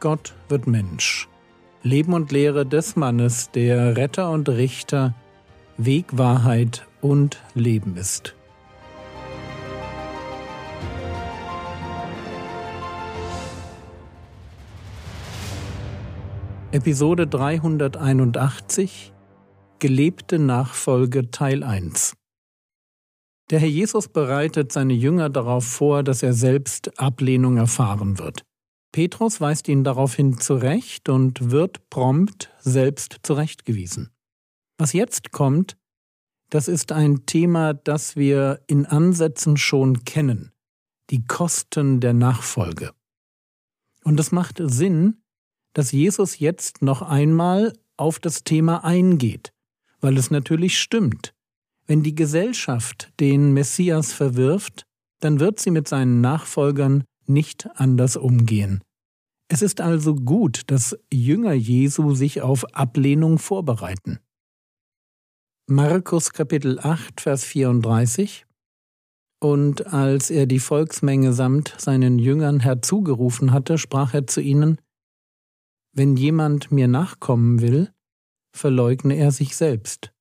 Gott wird Mensch. Leben und Lehre des Mannes, der Retter und Richter, Weg, Wahrheit und Leben ist. Episode 381 Gelebte Nachfolge Teil 1 Der Herr Jesus bereitet seine Jünger darauf vor, dass er selbst Ablehnung erfahren wird. Petrus weist ihn daraufhin zurecht und wird prompt selbst zurechtgewiesen. Was jetzt kommt, das ist ein Thema, das wir in Ansätzen schon kennen, die Kosten der Nachfolge. Und es macht Sinn, dass Jesus jetzt noch einmal auf das Thema eingeht, weil es natürlich stimmt. Wenn die Gesellschaft den Messias verwirft, dann wird sie mit seinen Nachfolgern nicht anders umgehen. Es ist also gut, dass Jünger Jesu sich auf Ablehnung vorbereiten. Markus Kapitel 8, Vers 34 Und als er die Volksmenge samt seinen Jüngern herzugerufen hatte, sprach er zu ihnen, Wenn jemand mir nachkommen will, verleugne er sich selbst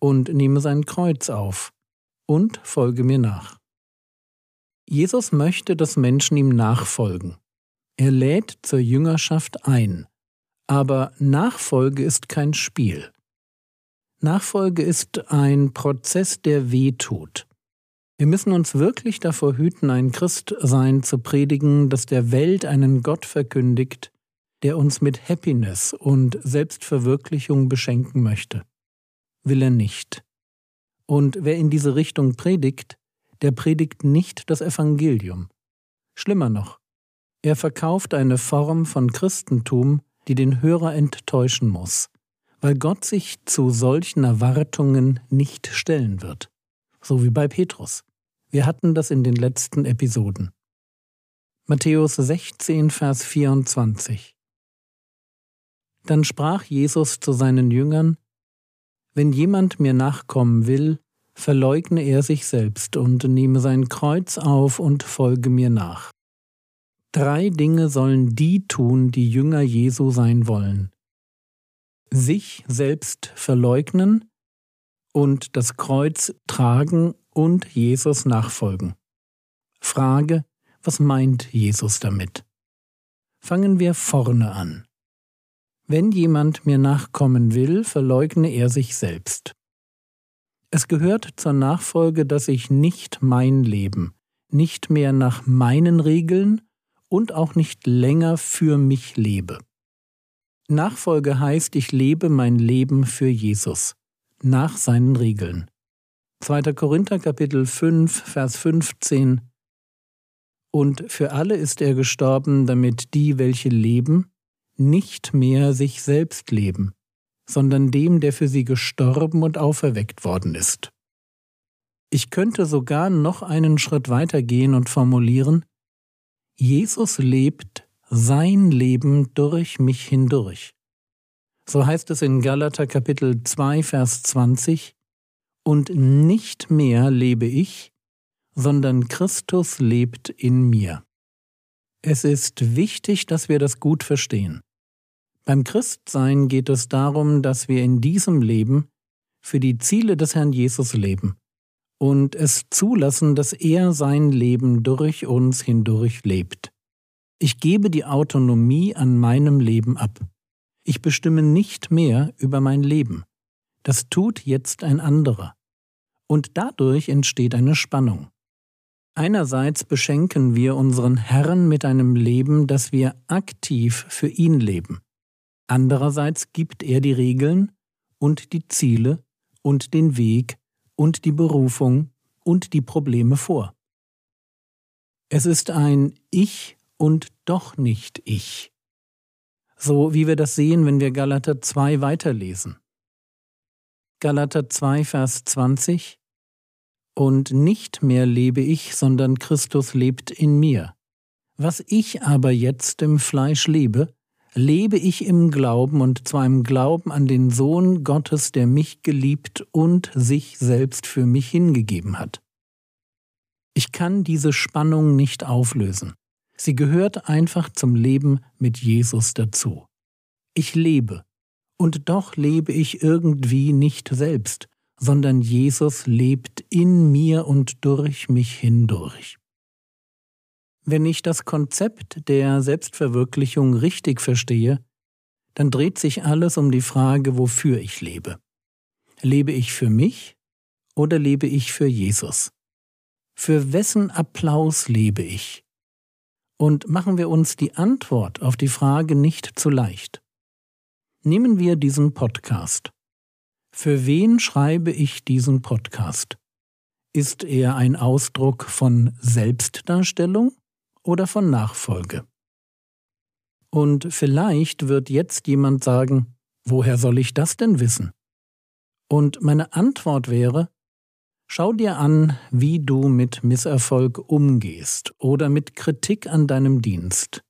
und nehme sein Kreuz auf und folge mir nach. Jesus möchte, dass Menschen ihm nachfolgen. Er lädt zur Jüngerschaft ein. Aber Nachfolge ist kein Spiel. Nachfolge ist ein Prozess, der weh tut. Wir müssen uns wirklich davor hüten, ein Christsein zu predigen, das der Welt einen Gott verkündigt, der uns mit Happiness und Selbstverwirklichung beschenken möchte. Will er nicht. Und wer in diese Richtung predigt, der predigt nicht das Evangelium. Schlimmer noch, er verkauft eine Form von Christentum, die den Hörer enttäuschen muss, weil Gott sich zu solchen Erwartungen nicht stellen wird. So wie bei Petrus. Wir hatten das in den letzten Episoden. Matthäus 16, Vers 24. Dann sprach Jesus zu seinen Jüngern, Wenn jemand mir nachkommen will, verleugne er sich selbst und nehme sein Kreuz auf und folge mir nach. Drei Dinge sollen die tun, die Jünger Jesu sein wollen. Sich selbst verleugnen und das Kreuz tragen und Jesus nachfolgen. Frage, was meint Jesus damit? Fangen wir vorne an. Wenn jemand mir nachkommen will, verleugne er sich selbst. Es gehört zur Nachfolge, dass ich nicht mein Leben, nicht mehr nach meinen Regeln, und auch nicht länger für mich lebe. Nachfolge heißt, ich lebe mein Leben für Jesus, nach seinen Regeln. 2. Korinther Kapitel 5, Vers 15 Und für alle ist er gestorben, damit die, welche leben, nicht mehr sich selbst leben, sondern dem, der für sie gestorben und auferweckt worden ist. Ich könnte sogar noch einen Schritt weiter gehen und formulieren, Jesus lebt sein Leben durch mich hindurch. So heißt es in Galater Kapitel 2, Vers 20, und nicht mehr lebe ich, sondern Christus lebt in mir. Es ist wichtig, dass wir das gut verstehen. Beim Christsein geht es darum, dass wir in diesem Leben für die Ziele des Herrn Jesus leben und es zulassen, dass er sein Leben durch uns hindurch lebt. Ich gebe die Autonomie an meinem Leben ab. Ich bestimme nicht mehr über mein Leben. Das tut jetzt ein anderer. Und dadurch entsteht eine Spannung. Einerseits beschenken wir unseren Herrn mit einem Leben, das wir aktiv für ihn leben. Andererseits gibt er die Regeln und die Ziele und den Weg, und die Berufung und die Probleme vor. Es ist ein Ich und doch nicht Ich. So wie wir das sehen, wenn wir Galater 2 weiterlesen. Galater 2, Vers 20 Und nicht mehr lebe ich, sondern Christus lebt in mir. Was ich aber jetzt im Fleisch lebe, lebe ich im Glauben und zwar im Glauben an den Sohn Gottes, der mich geliebt und sich selbst für mich hingegeben hat. Ich kann diese Spannung nicht auflösen. Sie gehört einfach zum Leben mit Jesus dazu. Ich lebe, und doch lebe ich irgendwie nicht selbst, sondern Jesus lebt in mir und durch mich hindurch. Wenn ich das Konzept der Selbstverwirklichung richtig verstehe, dann dreht sich alles um die Frage, wofür ich lebe. Lebe ich für mich oder lebe ich für Jesus? Für wessen Applaus lebe ich? Und machen wir uns die Antwort auf die Frage nicht zu leicht. Nehmen wir diesen Podcast. Für wen schreibe ich diesen Podcast? Ist er ein Ausdruck von Selbstdarstellung oder von Nachfolge? Und vielleicht wird jetzt jemand sagen, woher soll ich das denn wissen? Und meine Antwort wäre, schau dir an, wie du mit Misserfolg umgehst oder mit Kritik an deinem Dienst.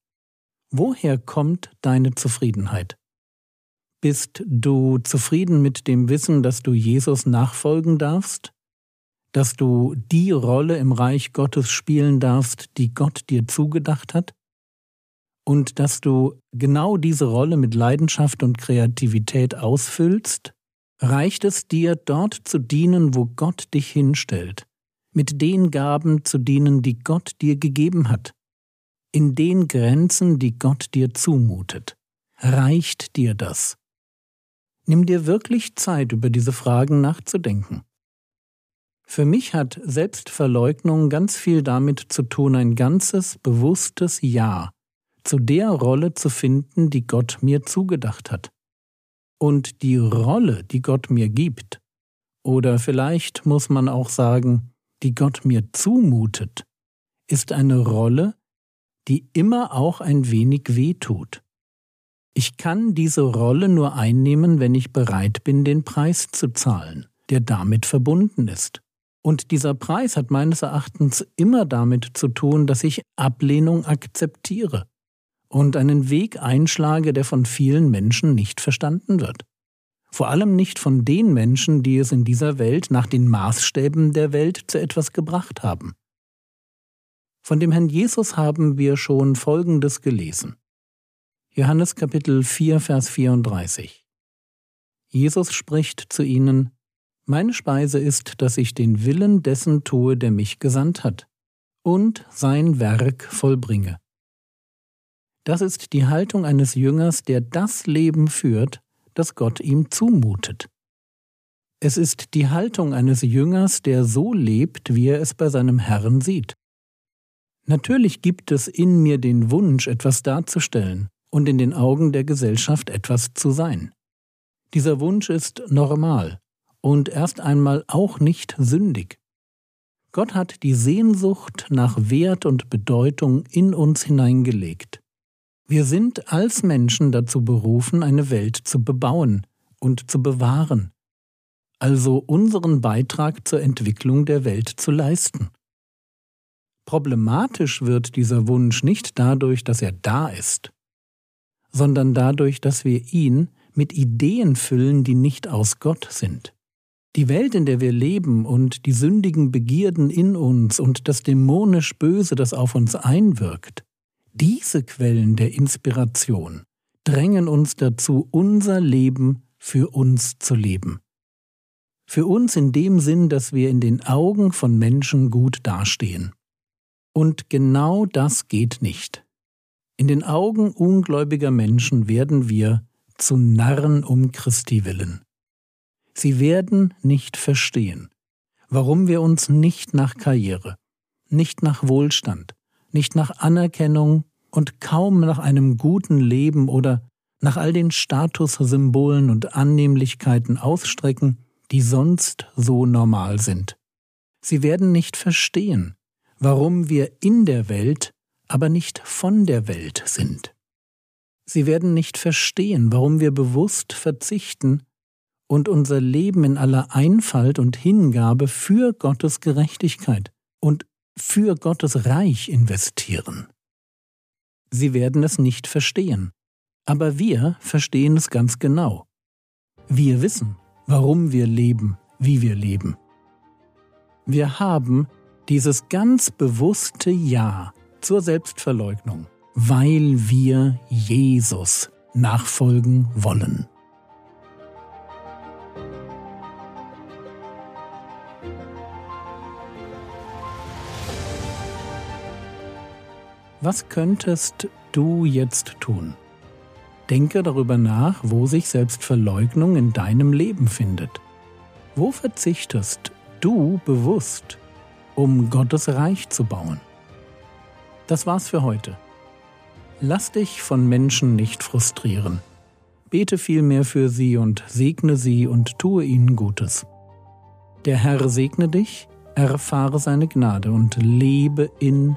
Woher kommt deine Zufriedenheit? Bist du zufrieden mit dem Wissen, dass du Jesus nachfolgen darfst? Dass du die Rolle im Reich Gottes spielen darfst, die Gott dir zugedacht hat? Und dass du genau diese Rolle mit Leidenschaft und Kreativität ausfüllst? Reicht es dir, dort zu dienen, wo Gott dich hinstellt, mit den Gaben zu dienen, die Gott dir gegeben hat, in den Grenzen, die Gott dir zumutet? Reicht dir das? Nimm dir wirklich Zeit, über diese Fragen nachzudenken. Für mich hat Selbstverleugnung ganz viel damit zu tun, ein ganzes, bewusstes Ja zu der Rolle zu finden, die Gott mir zugedacht hat. Und die Rolle, die Gott mir gibt, oder vielleicht muss man auch sagen, die Gott mir zumutet, ist eine Rolle, die immer auch ein wenig weh tut. Ich kann diese Rolle nur einnehmen, wenn ich bereit bin, den Preis zu zahlen, der damit verbunden ist. Und dieser Preis hat meines Erachtens immer damit zu tun, dass ich Ablehnung akzeptiere und einen Weg einschlage, der von vielen Menschen nicht verstanden wird. Vor allem nicht von den Menschen, die es in dieser Welt nach den Maßstäben der Welt zu etwas gebracht haben. Von dem Herrn Jesus haben wir schon Folgendes gelesen. Johannes Kapitel 4, Vers 34. Jesus spricht zu ihnen, Meine Speise ist, dass ich den Willen dessen tue, der mich gesandt hat, und sein Werk vollbringe. Das ist die Haltung eines Jüngers, der das Leben führt, das Gott ihm zumutet. Es ist die Haltung eines Jüngers, der so lebt, wie er es bei seinem Herrn sieht. Natürlich gibt es in mir den Wunsch, etwas darzustellen, und in den Augen der Gesellschaft etwas zu sein. Dieser Wunsch ist normal und erst einmal auch nicht sündig. Gott hat die Sehnsucht nach Wert und Bedeutung in uns hineingelegt. Wir sind als Menschen dazu berufen, eine Welt zu bebauen und zu bewahren, also unseren Beitrag zur Entwicklung der Welt zu leisten. Problematisch wird dieser Wunsch nicht dadurch, dass er da ist, sondern dadurch, dass wir ihn mit Ideen füllen, die nicht aus Gott sind. Die Welt, in der wir leben und die sündigen Begierden in uns und das dämonisch Böse, das auf uns einwirkt, diese Quellen der Inspiration drängen uns dazu, unser Leben für uns zu leben. Für uns in dem Sinn, dass wir in den Augen von Menschen gut dastehen. Und genau das geht nicht. In den Augen ungläubiger Menschen werden wir zu Narren um Christi willen. Sie werden nicht verstehen, warum wir uns nicht nach Karriere, nicht nach Wohlstand, nicht nach Anerkennung und kaum nach einem guten Leben oder nach all den Statussymbolen und Annehmlichkeiten ausstrecken, die sonst so normal sind. Sie werden nicht verstehen, warum wir in der Welt aber nicht von der Welt sind. Sie werden nicht verstehen, warum wir bewusst verzichten und unser Leben in aller Einfalt und Hingabe für Gottes Gerechtigkeit und für Gottes Reich investieren. Sie werden es nicht verstehen, aber wir verstehen es ganz genau. Wir wissen, warum wir leben, wie wir leben. Wir haben dieses ganz bewusste Ja zur Selbstverleugnung, weil wir Jesus nachfolgen wollen. Was könntest du jetzt tun? Denke darüber nach, wo sich Selbstverleugnung in deinem Leben findet. Wo verzichtest du bewusst, um Gottes Reich zu bauen? Das war's für heute. Lass dich von Menschen nicht frustrieren. Bete vielmehr für sie und segne sie und tue ihnen Gutes. Der Herr segne dich, erfahre seine Gnade und lebe in